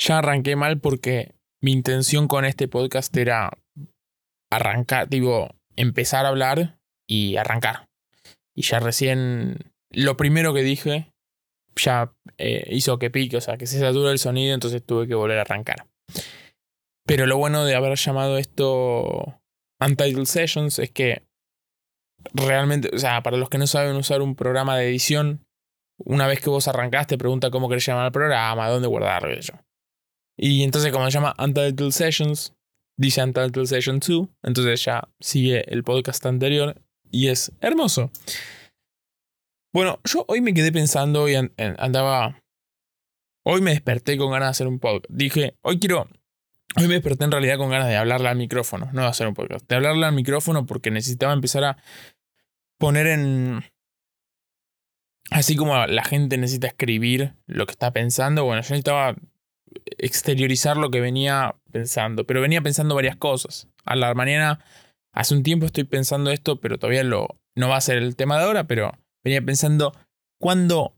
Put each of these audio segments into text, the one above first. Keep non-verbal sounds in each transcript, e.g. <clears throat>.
Ya arranqué mal porque mi intención con este podcast era arrancar, digo, empezar a hablar y arrancar. Y ya recién lo primero que dije ya eh, hizo que pique, o sea, que se satura el sonido, entonces tuve que volver a arrancar. Pero lo bueno de haber llamado esto Untitled Sessions es que realmente, o sea, para los que no saben usar un programa de edición, una vez que vos arrancaste, pregunta cómo querés llamar el programa, dónde guardarlo, yo. Y entonces, como se llama Untitled Sessions, dice Untitled Session 2, entonces ya sigue el podcast anterior y es hermoso. Bueno, yo hoy me quedé pensando y andaba. Hoy me desperté con ganas de hacer un podcast. Dije, hoy quiero. Hoy me desperté en realidad con ganas de hablarle al micrófono, no de hacer un podcast. De hablarle al micrófono porque necesitaba empezar a poner en. Así como la gente necesita escribir lo que está pensando, bueno, yo necesitaba exteriorizar lo que venía pensando. Pero venía pensando varias cosas. A la mañana, hace un tiempo estoy pensando esto, pero todavía lo, no va a ser el tema de ahora, pero venía pensando cuándo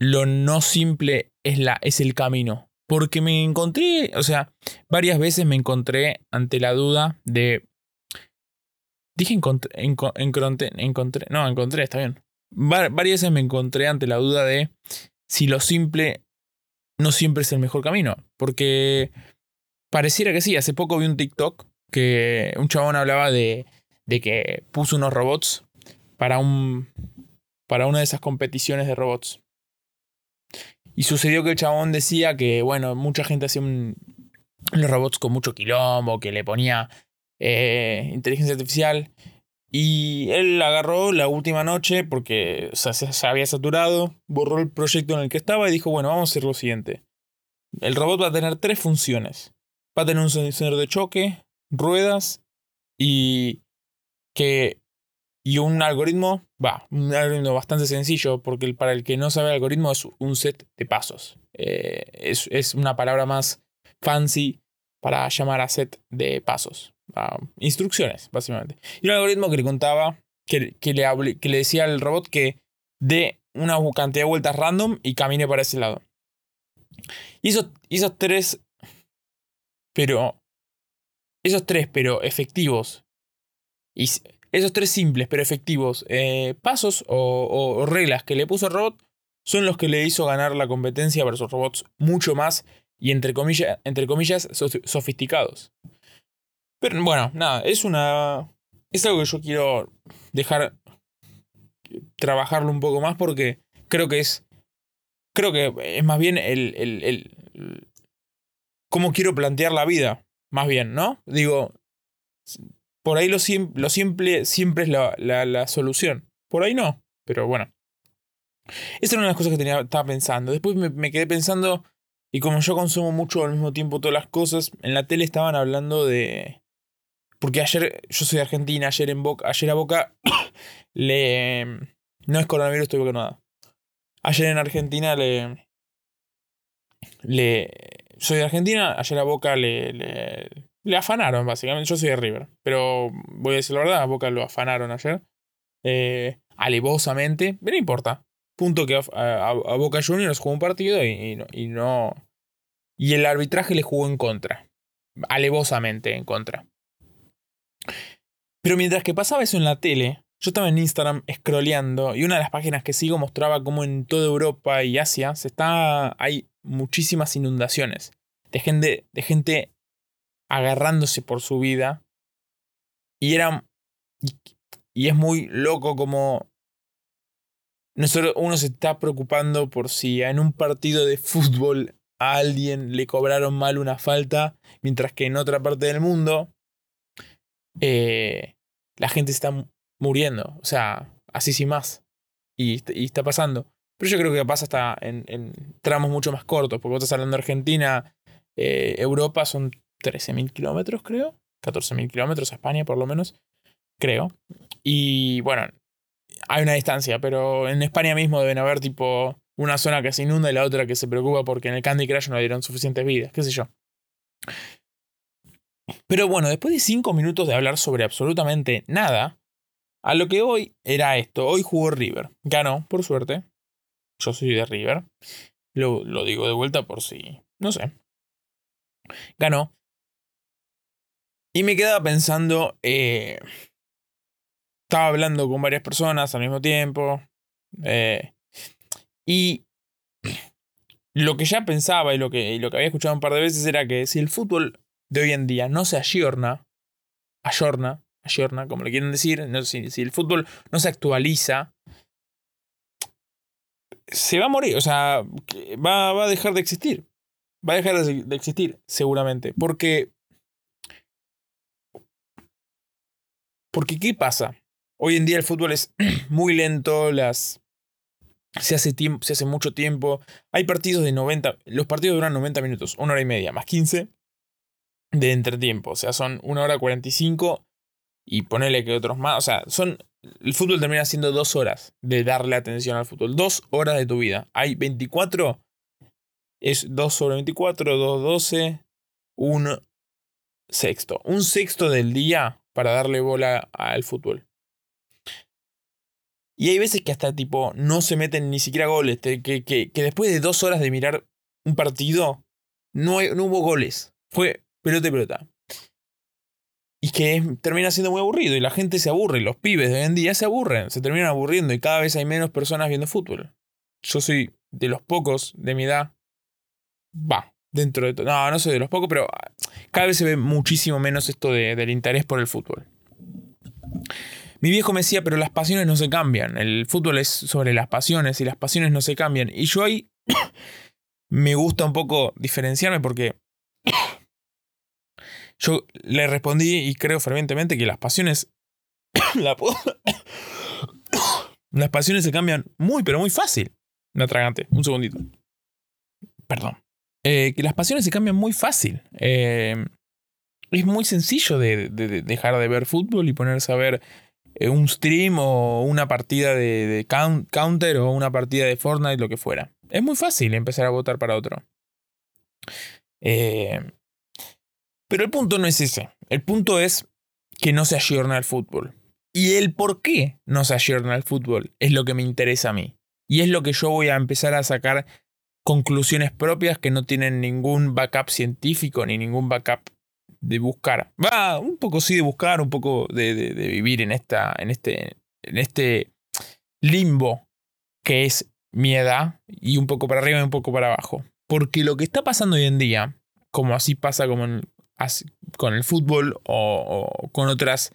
lo no simple es, la, es el camino. Porque me encontré, o sea, varias veces me encontré ante la duda de... Dije encontré, encontré, encontré no, encontré, está bien. varias veces me encontré ante la duda de si lo simple no siempre es el mejor camino. Porque pareciera que sí. Hace poco vi un TikTok que un chabón hablaba de, de que puso unos robots para, un, para una de esas competiciones de robots. Y sucedió que el chabón decía que, bueno, mucha gente hacía los robots con mucho quilombo, que le ponía eh, inteligencia artificial. Y él agarró la última noche porque se, había saturado, borró el proyecto en el que estaba y dijo, bueno, vamos a hacer lo siguiente. El robot va a tener tres funciones. Va a tener un sensor de choque, ruedas y que y un algoritmo, va, un algoritmo bastante sencillo, porque para el que no sabe algoritmo es un set de pasos. Eh, es, es, una palabra más fancy para llamar a set de pasos instrucciones, básicamente. Y un algoritmo que le contaba, que, que, le, que le decía al robot que dé una cantidad de vueltas random y camine para ese lado. Y esos, esos tres, pero, esos tres, pero efectivos, y esos tres simples, pero efectivos, eh, pasos o, reglas que le puso el robot son los que le hizo ganar la competencia versus robots mucho más y entre comillas, entre comillas sofisticados. Pero bueno, nada, es una. Es algo que yo quiero dejar trabajarlo un poco más porque creo que es. Creo que es más bien el. el, el, cómo quiero plantear la vida. Más bien, ¿no? Digo. Por ahí lo, lo simple siempre es la, la, la, solución. Por ahí no. Pero bueno. Esa era una de las cosas que tenía, estaba pensando. Después me, me quedé pensando. Y como yo consumo mucho al mismo tiempo todas las cosas, en la tele estaban hablando de porque ayer, yo soy de Argentina, ayer en Boca, ayer a Boca <coughs> le... No es coronavirus, estoy nada. Ayer en Argentina le... Le... Soy de Argentina, ayer a Boca le, le, afanaron, básicamente. Yo soy de River. Pero voy a decir la verdad, a Boca lo afanaron ayer. Eh, alevosamente. Pero no importa. Punto que a, Boca Juniors jugó un partido y, y, no. Y el arbitraje le jugó en contra. Alevosamente en contra. Pero mientras que pasaba eso en la tele, yo estaba en Instagram scrolleando y una de las páginas que sigo mostraba cómo en toda Europa y Asia se está, hay muchísimas inundaciones de gente, de gente agarrándose por su vida. Y era. Y, es muy loco como. uno se está preocupando por si en un partido de fútbol a alguien le cobraron mal una falta, mientras que en otra parte del mundo eh, la gente está muriendo. O sea, así sin más. Y, y, está pasando. Pero yo creo que pasa hasta en, en tramos mucho más cortos, porque vos estás hablando de Argentina, eh, Europa son 13.000 kilómetros, creo. 14.000 kilómetros a España, por lo menos. Creo. Y bueno, hay una distancia, pero en España mismo deben haber tipo una zona que se inunda y la otra que se preocupa porque en el Candy Crush no dieron suficientes vidas, qué sé yo. Pero bueno, después de cinco minutos de hablar sobre absolutamente nada, a lo que hoy era esto. Hoy jugó River. Ganó, por suerte. Yo soy de River. Lo, lo digo de vuelta por si. No sé. Ganó. Y me quedaba pensando. Eh, estaba hablando con varias personas al mismo tiempo. Eh, y lo que ya pensaba y lo que, y lo que había escuchado un par de veces era que si el fútbol de hoy en día no se ayorna, ayorna, ayorna, como le quieren decir, no, si, si el fútbol no se actualiza, se va a morir, o sea, va, va a dejar de existir. Va a dejar de existir, seguramente. Porque. Porque, ¿qué pasa? Hoy en día el fútbol es <clears throat> muy lento, las. Se hace, se hace mucho tiempo. Hay partidos de 90. Los partidos duran 90 minutos, una hora y media, más 15 de entretiempo. O sea, son una hora 45 y ponele que otros más. O sea, son el fútbol termina siendo dos horas de darle atención al fútbol. Dos horas de tu vida. Hay 24, es 2 sobre 24, 2, 12, un sexto. Un sexto del día para darle bola al fútbol. Y hay veces que hasta tipo no se meten ni siquiera goles. Que, que, que después de dos horas de mirar un partido, no, no hubo goles. Fue pelota y pelota y que termina siendo muy aburrido y la gente se aburre, los pibes de hoy en día se aburren, se terminan aburriendo y cada vez hay menos personas viendo fútbol. Yo soy de los pocos de mi edad, va, dentro de todo, no, no soy de los pocos, pero cada vez se ve muchísimo menos esto de, del interés por el fútbol. Mi viejo me decía, pero las pasiones no se cambian, el fútbol es sobre las pasiones y las pasiones no se cambian. Y yo ahí <coughs> me gusta un poco diferenciarme porque yo le respondí y creo fervientemente que las pasiones. <coughs> <coughs> las pasiones se cambian muy, pero muy fácil. Me atragante, un segundito. Perdón. Eh, que las pasiones se cambian muy fácil. Eh, es muy sencillo de, dejar de ver fútbol y ponerse a ver eh, un stream o una partida de, de, counter o una partida de Fortnite, lo que fuera. Es muy fácil empezar a votar para otro. Eh, pero el punto no es ese. El punto es que no se ayorna el fútbol. Y el por qué no se ayorna el fútbol es lo que me interesa a mí. Y es lo que yo voy a empezar a sacar conclusiones propias que no tienen ningún backup científico ni ningún backup de buscar. Va, un poco sí de buscar, un poco de, de, vivir en, esta, en, este, en este limbo que es mi edad y un poco para arriba y un poco para abajo. Porque lo que está pasando hoy en día, como así pasa como en, con el fútbol o, con otras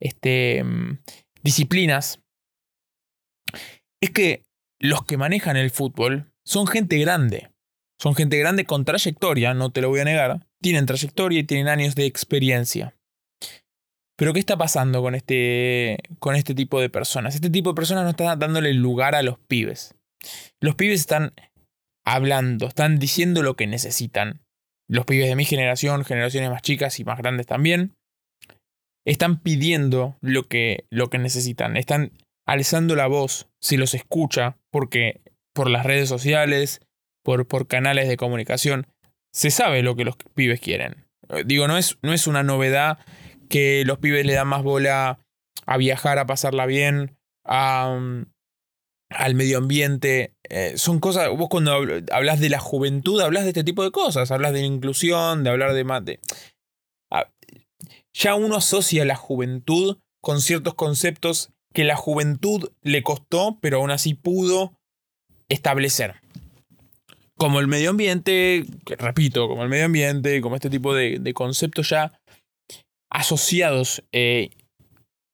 este, mm, disciplinas, es que los que manejan el fútbol son gente grande. Son gente grande con trayectoria, no te lo voy a negar. Tienen trayectoria y tienen años de experiencia. Pero ¿qué está pasando con este, con este tipo de personas? Este tipo de personas no están dándole lugar a los pibes. Los pibes están hablando, están diciendo lo que necesitan los pibes de mi generación, generaciones más chicas y más grandes también, están pidiendo lo que, lo que necesitan, están alzando la voz si los escucha, porque por las redes sociales, por, por canales de comunicación, se sabe lo que los pibes quieren. Digo, no es, no es una novedad que los pibes le dan más bola a viajar, a pasarla bien, a, al medio ambiente. Eh, son cosas, vos cuando hablas de la juventud, hablas de este tipo de cosas, hablas de la inclusión, de hablar de más... ya uno asocia la juventud con ciertos conceptos que la juventud le costó, pero aún así pudo establecer. Como el medio ambiente, repito, como el medio ambiente, como este tipo de, conceptos ya asociados eh,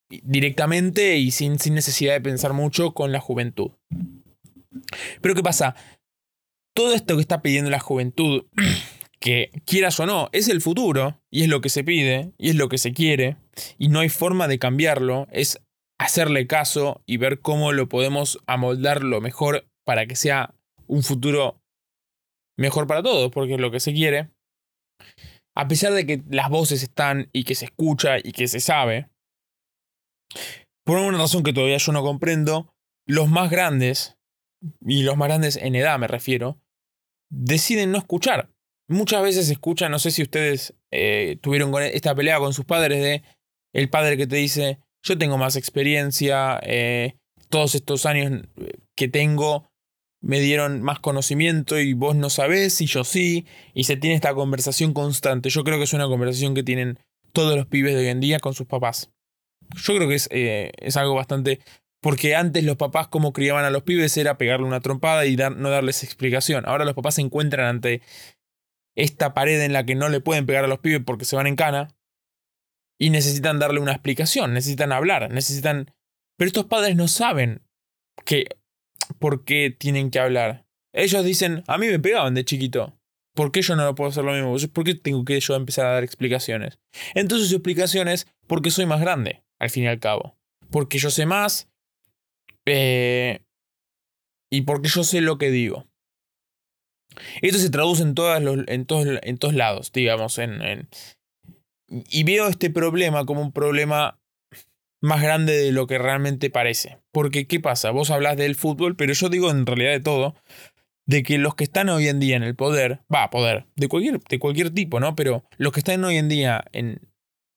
directamente y sin, sin necesidad de pensar mucho con la juventud. Pero ¿qué pasa? Todo esto que está pidiendo la juventud, <clears throat> que quieras o no, es el futuro y es lo que se pide y es lo que se quiere y no hay forma de cambiarlo, es hacerle caso y ver cómo lo podemos amoldar lo mejor para que sea un futuro mejor para todos, porque es lo que se quiere. A pesar de que las voces están y que se escucha y que se sabe, por una razón que todavía yo no comprendo, los más grandes, y los más grandes en edad me refiero, deciden no escuchar. Muchas veces escuchan, no sé si ustedes eh, tuvieron esta pelea con sus padres de el padre que te dice, yo tengo más experiencia, eh, todos estos años que tengo me dieron más conocimiento y vos no sabés y yo sí, y se tiene esta conversación constante. Yo creo que es una conversación que tienen todos los pibes de hoy en día con sus papás. Yo creo que es, eh, es algo bastante... Porque antes los papás como criaban a los pibes era pegarle una trompada y dar, no darles explicación. Ahora los papás se encuentran ante esta pared en la que no le pueden pegar a los pibes porque se van en cana y necesitan darle una explicación, necesitan hablar, necesitan... Pero estos padres no saben que por qué tienen que hablar. Ellos dicen, a mí me pegaban de chiquito. ¿Por qué yo no puedo hacer lo mismo? ¿Por qué tengo que yo empezar a dar explicaciones? Entonces su explicación es porque soy más grande, al fin y al cabo. Porque yo sé más eh, y porque yo sé lo que digo. Esto se traduce en, todas los, en, todos, en todos lados, digamos. En, en, y veo este problema como un problema más grande de lo que realmente parece. Porque, ¿qué pasa? Vos hablas del fútbol, pero yo digo en realidad de todo, de que los que están hoy en día en el poder, va, poder, de cualquier, de cualquier tipo, ¿no? Pero los que están hoy en día en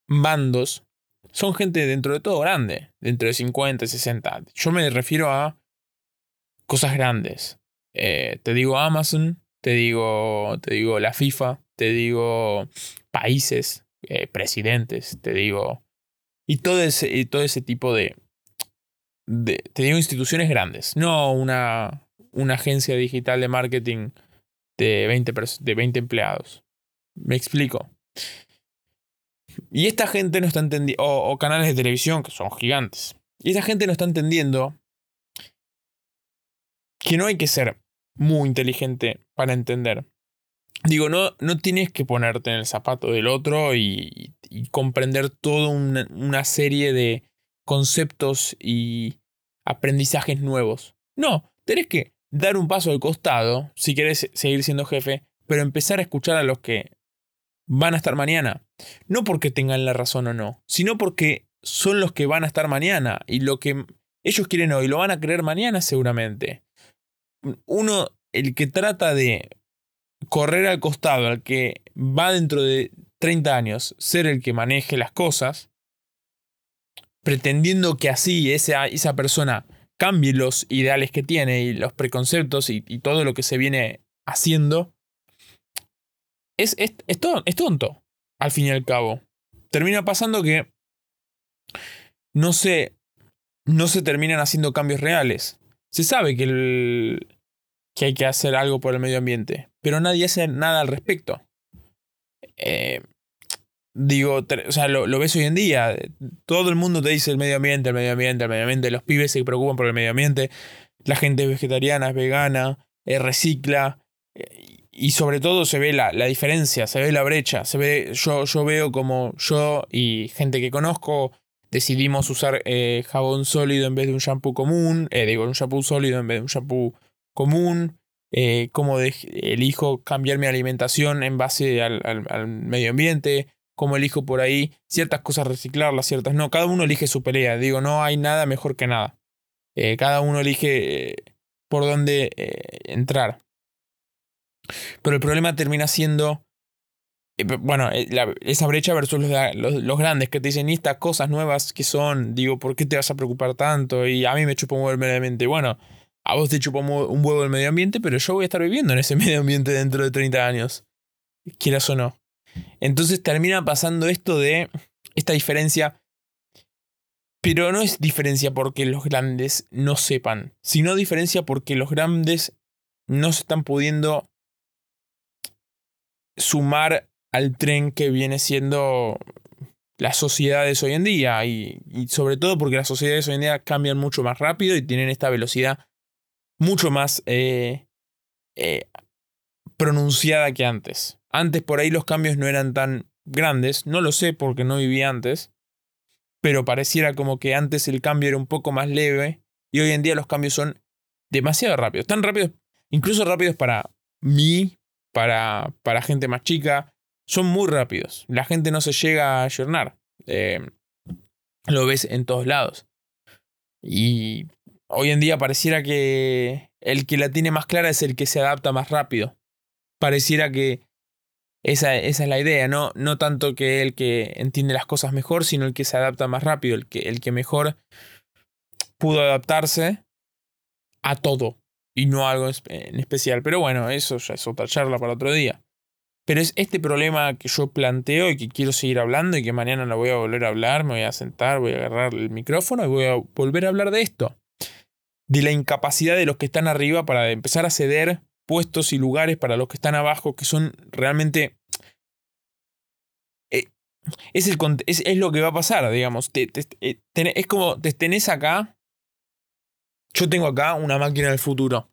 bandos son gente dentro de todo grande, dentro de 50, 60. Yo me refiero a cosas grandes. Eh, te digo Amazon, te digo, te digo la FIFA, te digo países, eh, presidentes, te digo y todo ese, todo ese tipo de, de, Te digo instituciones grandes, no una, una agencia digital de marketing de 20, de 20 empleados. Me explico. Y esta gente no está entendiendo, o, canales de televisión que son gigantes. Y esta gente no está entendiendo que no hay que ser muy inteligente para entender digo, no, no tienes que ponerte en el zapato del otro y, comprender toda una, serie de conceptos y aprendizajes nuevos. No, tenés que dar un paso al costado si querés seguir siendo jefe, pero empezar a escuchar a los que van a estar mañana. No porque tengan la razón o no, sino porque son los que van a estar mañana y lo que ellos quieren hoy lo van a creer mañana seguramente. Uno, el que trata de correr al costado, al que va dentro de 30 años ser el que maneje las cosas, pretendiendo que así esa, esa persona cambie los ideales que tiene y los preconceptos y, todo lo que se viene haciendo, es, es, es, tonto, al fin y al cabo. Termina pasando que no se, no se terminan haciendo cambios reales. Se sabe que que hay que hacer algo por el medio ambiente, pero nadie hace nada al respecto. Eh, digo, o sea, lo, ves hoy en día, todo el mundo te dice el medio ambiente, el medio ambiente, el medio ambiente, los pibes se preocupan por el medio ambiente, la gente es vegetariana, es vegana, recicla, y sobre todo se ve la, la, diferencia, se ve la brecha, se ve, yo, yo veo como yo y gente que conozco decidimos usar jabón sólido en vez de un shampoo común, digo, un shampoo sólido en vez de un shampoo común, eh, cómo elijo cambiar mi alimentación en base al, medio ambiente, cómo elijo por ahí ciertas cosas reciclarlas, ciertas no. Cada uno elige su pelea. Digo, no hay nada mejor que nada. Eh, cada uno elige eh, por dónde entrar. Pero el problema termina siendo, bueno, esa brecha versus los, grandes que te dicen, estas cosas nuevas que son, digo, ¿por qué te vas a preocupar tanto? Y a mí me chupo muy mente. Bueno, a vos te chupa un huevo el medio ambiente, pero yo voy a estar viviendo en ese <laughs> medio ambiente dentro de 30 años. Quieras o no. Entonces termina pasando esto de esta diferencia. Pero no es diferencia porque los grandes no sepan, sino diferencia porque los grandes no se están pudiendo sumar al tren que viene siendo las sociedades hoy en día. Y, sobre todo porque las sociedades hoy en día cambian mucho más rápido y tienen esta velocidad mucho más eh, eh, pronunciada que antes. Antes por ahí los cambios no eran tan grandes, no lo sé porque no viví antes, pero pareciera como que antes el cambio era un poco más leve y hoy en día los cambios son demasiado rápidos, tan rápidos, incluso rápidos para mí, para, para gente más chica, son muy rápidos. La gente no se llega a ayornar. Eh, lo ves en todos lados. Y Hoy en día pareciera que el que la tiene más clara es el que se adapta más rápido. Pareciera que esa, esa es la idea, ¿no? no tanto que el que entiende las cosas mejor, sino el que se adapta más rápido, el que, el que mejor pudo adaptarse a todo. Y no algo en especial. Pero bueno, eso ya es otra charla para otro día. Pero es este problema que yo planteo y que quiero seguir hablando y que mañana lo voy a volver a hablar, me voy a sentar, voy a agarrar el micrófono y voy a volver a hablar de esto. De la incapacidad de los que están arriba para empezar a ceder puestos y lugares para los que están abajo, que son realmente... Eh, es, es, lo que va a pasar, digamos. Eh, es como, te tenés acá, yo tengo acá una máquina del futuro,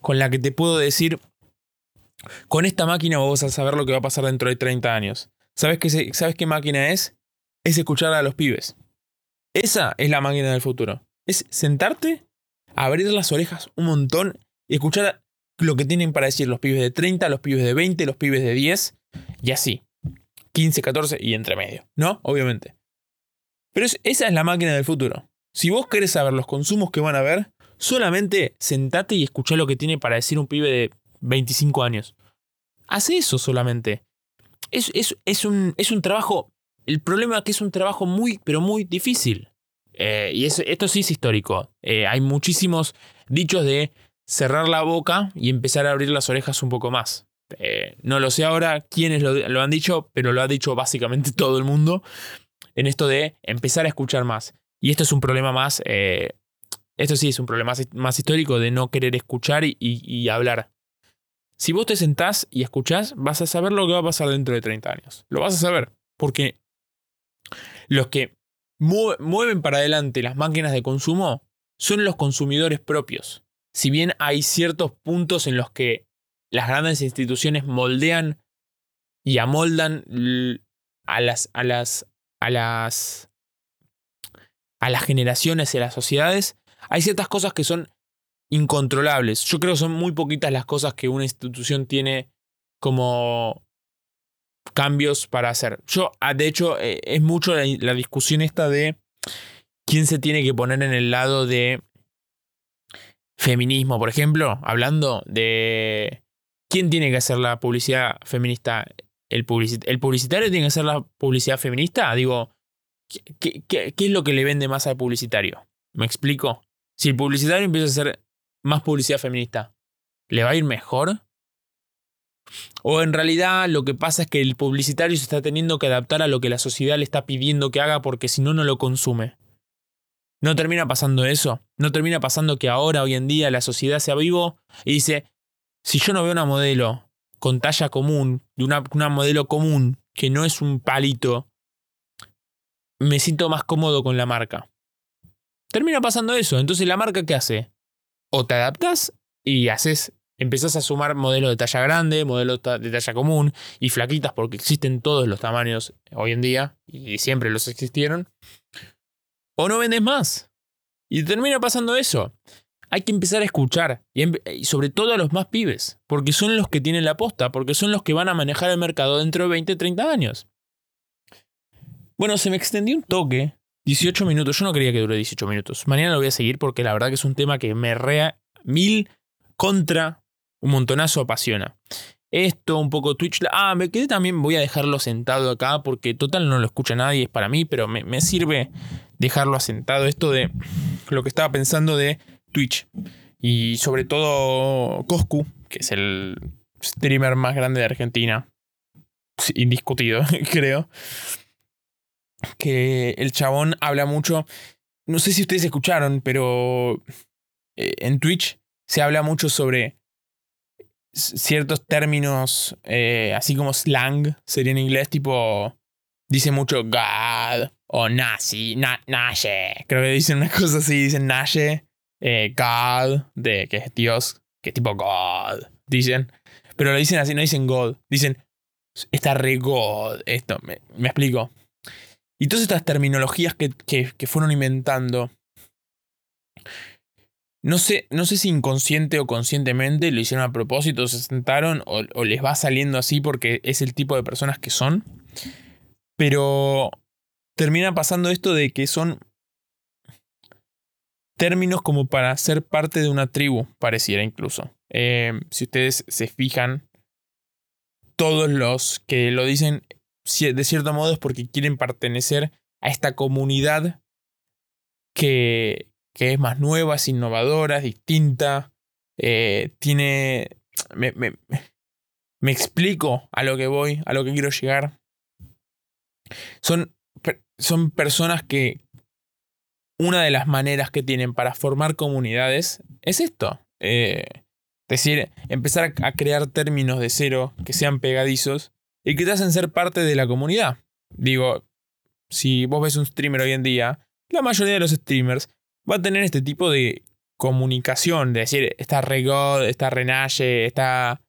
con la que te puedo decir con esta máquina vos vas a saber lo que va a pasar dentro de 30 años. ¿Sabes qué, ¿Sabes qué máquina es? Es escuchar a los pibes. Esa es la máquina del futuro. Es sentarte, abrir las orejas un montón y escuchar lo que tienen para decir los pibes de 30, los pibes de 20, los pibes de 10 y así. 15, 14 y entre medio. ¿No? Obviamente. Pero esa es la máquina del futuro. Si vos querés saber los consumos que van a haber, solamente sentate y escuchá lo que tiene para decir un pibe de 25 años. Hace eso solamente. Es, es, un, es un trabajo. El problema es que es un trabajo muy, pero muy difícil. Eh, y esto sí es histórico. Eh, hay muchísimos dichos de cerrar la boca y empezar a abrir las orejas un poco más. Eh, no lo sé ahora quiénes lo, han dicho, pero lo ha dicho básicamente <laughs> todo el mundo en esto de empezar a escuchar más. Y esto es un problema más, esto sí es un problema más, histórico de no querer escuchar y hablar. Si vos te sentás y escuchás, vas a saber lo que va a pasar dentro de 30 años. Lo vas a saber. Porque los que mueven para adelante las máquinas de consumo son los consumidores propios. Si bien hay ciertos puntos en los que las grandes instituciones moldean y amoldan a las, a las, a las, a las generaciones y a las sociedades, hay ciertas cosas que son incontrolables. Yo creo que son muy poquitas las cosas que una institución tiene como cambios para hacer. Yo, ah, de hecho, eh, es mucho la, discusión esta de quién se tiene que poner en el lado de feminismo, por ejemplo, hablando de quién tiene que hacer la publicidad feminista. ¿El, ¿El publicitario tiene que hacer la publicidad feminista? Digo, ¿qué, ¿qué, qué, es lo que le vende más al publicitario? ¿Me explico? Si el publicitario empieza a hacer más publicidad feminista, ¿le va a ir mejor? O en realidad lo que pasa es que el publicitario se está teniendo que adaptar a lo que la sociedad le está pidiendo que haga porque si no, no lo consume. ¿No termina pasando eso? ¿No termina pasando que ahora, hoy en día, la sociedad se vivo y dice, si yo no veo una modelo con talla común, de una, una modelo común, que no es un palito, me siento más cómodo con la marca. Termina pasando eso. Entonces, ¿la marca qué hace? o te adaptas y haces, empezás a sumar modelos de talla grande, modelos de talla común y flaquitas porque existen todos los tamaños hoy en día y siempre los existieron. O no vendes más. Y termina pasando eso. Hay que empezar a escuchar y, sobre todo a los más pibes, porque son los que tienen la posta, porque son los que van a manejar el mercado dentro de 20, 30 años. Bueno, se me extendió un toque 18 minutos. Yo no quería que dure 18 minutos. Mañana lo voy a seguir porque la verdad que es un tema que me rea mil contra un montonazo apasiona. Esto, un poco Twitch. Ah, me quedé también. Voy a dejarlo sentado acá porque total no lo escucha nadie, es para mí, pero me, me sirve dejarlo asentado. Esto de lo que estaba pensando de Twitch. Y sobre todo Coscu, que es el streamer más grande de Argentina. Indiscutido, <laughs> creo que el chabón habla mucho. No sé si ustedes escucharon, pero eh, en Twitch se habla mucho sobre ciertos términos, eh, así como slang, sería en inglés, tipo. Dice mucho God o Nazi, na, Nashe. Creo que dicen una <laughs> cosa así, dicen Nashe, eh, God, de que es Dios, que es tipo God, dicen. Pero lo dicen así, no dicen God, dicen está re God. Esto, me, me explico. Y todas estas terminologías que, que, fueron inventando, no sé, no sé si inconsciente o conscientemente lo hicieron a propósito, se sentaron o, les va saliendo así porque es el tipo de personas que son. Pero termina pasando esto de que son términos como para ser parte de una tribu, pareciera incluso. Eh, si ustedes se fijan, todos los que lo dicen de cierto modo es porque quieren pertenecer a esta comunidad que, que es más nueva, es innovadora, es distinta, Eh, tiene... Me, me, me explico a lo que voy, a lo que quiero llegar. Son, son personas que una de las maneras que tienen para formar comunidades es esto. Eh, es decir, empezar a crear términos de cero que sean pegadizos y que te hacen ser parte de la comunidad. Digo, si vos ves un streamer hoy en día, la mayoría de los streamers va a tener este tipo de comunicación, de decir, está Regod, está Renalle, está...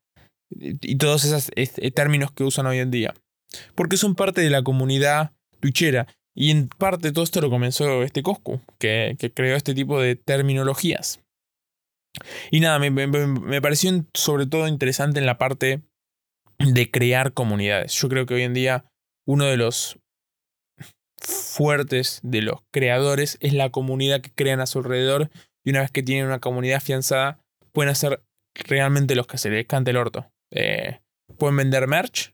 y todos esos términos que usan hoy en día. Porque son parte de la comunidad twitchera. Y en parte todo esto lo comenzó este Coscu, que, que creó este tipo de terminologías. Y nada, me, pareció sobre todo interesante en la parte de crear comunidades. Yo creo que hoy en día uno de los fuertes de los creadores es la comunidad que crean a su alrededor y una vez que tienen una comunidad afianzada pueden hacer realmente los que se les cante el orto. Eh, pueden vender merch,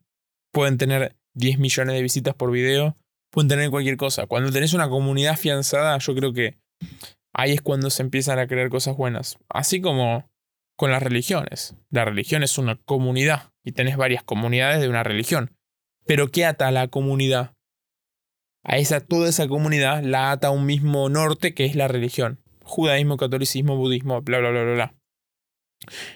pueden tener 10 millones de visitas por video, pueden tener cualquier cosa. Cuando tenés una comunidad afianzada, yo creo que ahí es cuando se empiezan a crear cosas buenas. Así como con las religiones. La religión es una comunidad y tenés varias comunidades de una religión. Pero ¿qué ata a la comunidad? A esa, toda esa comunidad la ata a un mismo norte que es la religión. Judaísmo, catolicismo, budismo, bla, bla, bla, bla, bla.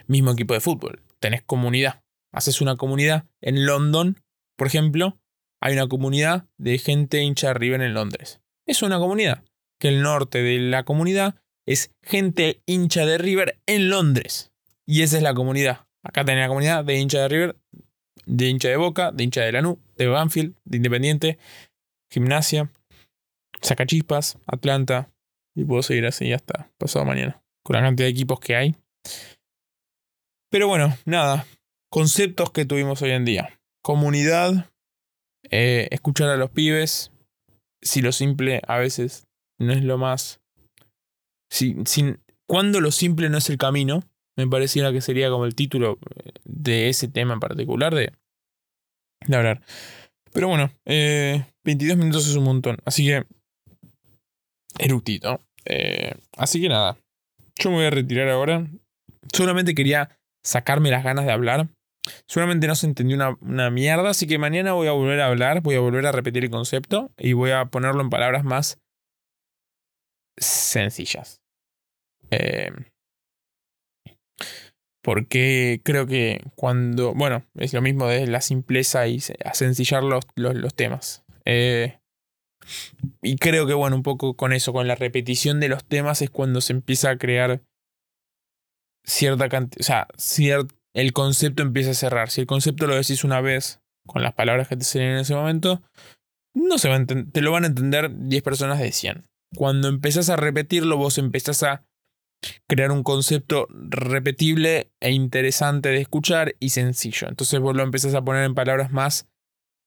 Mismo equipo de fútbol. Tenés comunidad. Haces una comunidad. En London, por ejemplo, hay una comunidad de gente hincha de River en Londres. Es una comunidad que el norte de la comunidad es gente hincha de River en Londres. Y esa es la comunidad. Acá tenés la comunidad de hincha de River, de hincha de Boca, de hincha de Lanú, de Banfield, de Independiente, Gimnasia, Sacachispas, Atlanta. Y puedo seguir así hasta pasado mañana. Con la cantidad de equipos que hay. Pero bueno, nada. Conceptos que tuvimos hoy en día. Comunidad. Eh, escuchar a los pibes. Si lo simple a veces no es lo más... Sin, cuando lo simple no es el camino, me pareciera que sería como el título eh, de ese tema en particular de, de hablar. Pero bueno, eh, 22 minutos es un montón, así que... Eructito. Eh, así que nada, yo me voy a retirar ahora. Solamente quería sacarme las ganas de hablar. Seguramente no se entendió una, una, mierda, así que mañana voy a volver a hablar, voy a volver a repetir el concepto y voy a ponerlo en palabras más sencillas. Eh, porque creo que cuando, bueno, es lo mismo de la simpleza y sencillar los, los, temas. Eh, y creo que, bueno, un poco con eso, con la repetición de los temas es cuando se empieza a crear cierta cantidad, o sea, el concepto empieza a cerrar. Si el concepto lo decís una vez con las palabras que te salen en ese momento, no se va te lo van a entender 10 personas de 100 cuando empezás a repetirlo, vos empezás a crear un concepto repetible e interesante de escuchar y sencillo. Entonces vos lo empezás a poner en palabras más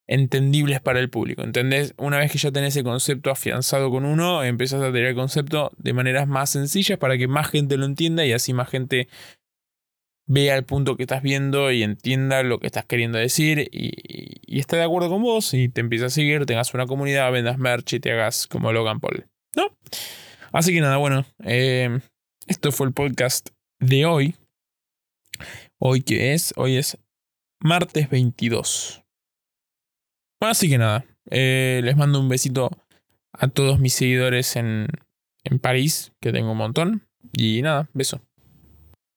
entendibles para el público. ¿Entendés? Una vez que ya tenés ese concepto afianzado con uno, empezás a tener el concepto de maneras más sencillas para que más gente lo entienda y así más gente vea el punto que estás viendo y entienda lo que estás queriendo decir y, y esté de acuerdo con vos y te empieza a seguir, tengas una comunidad, vendas merch y te hagas como Logan Paul. ¿No? Así que nada, bueno, eh, esto fue el podcast de hoy. Hoy que es, hoy es martes 22. Así que nada, eh, les mando un besito a todos mis seguidores en, en París, que tengo un montón. Y nada, beso.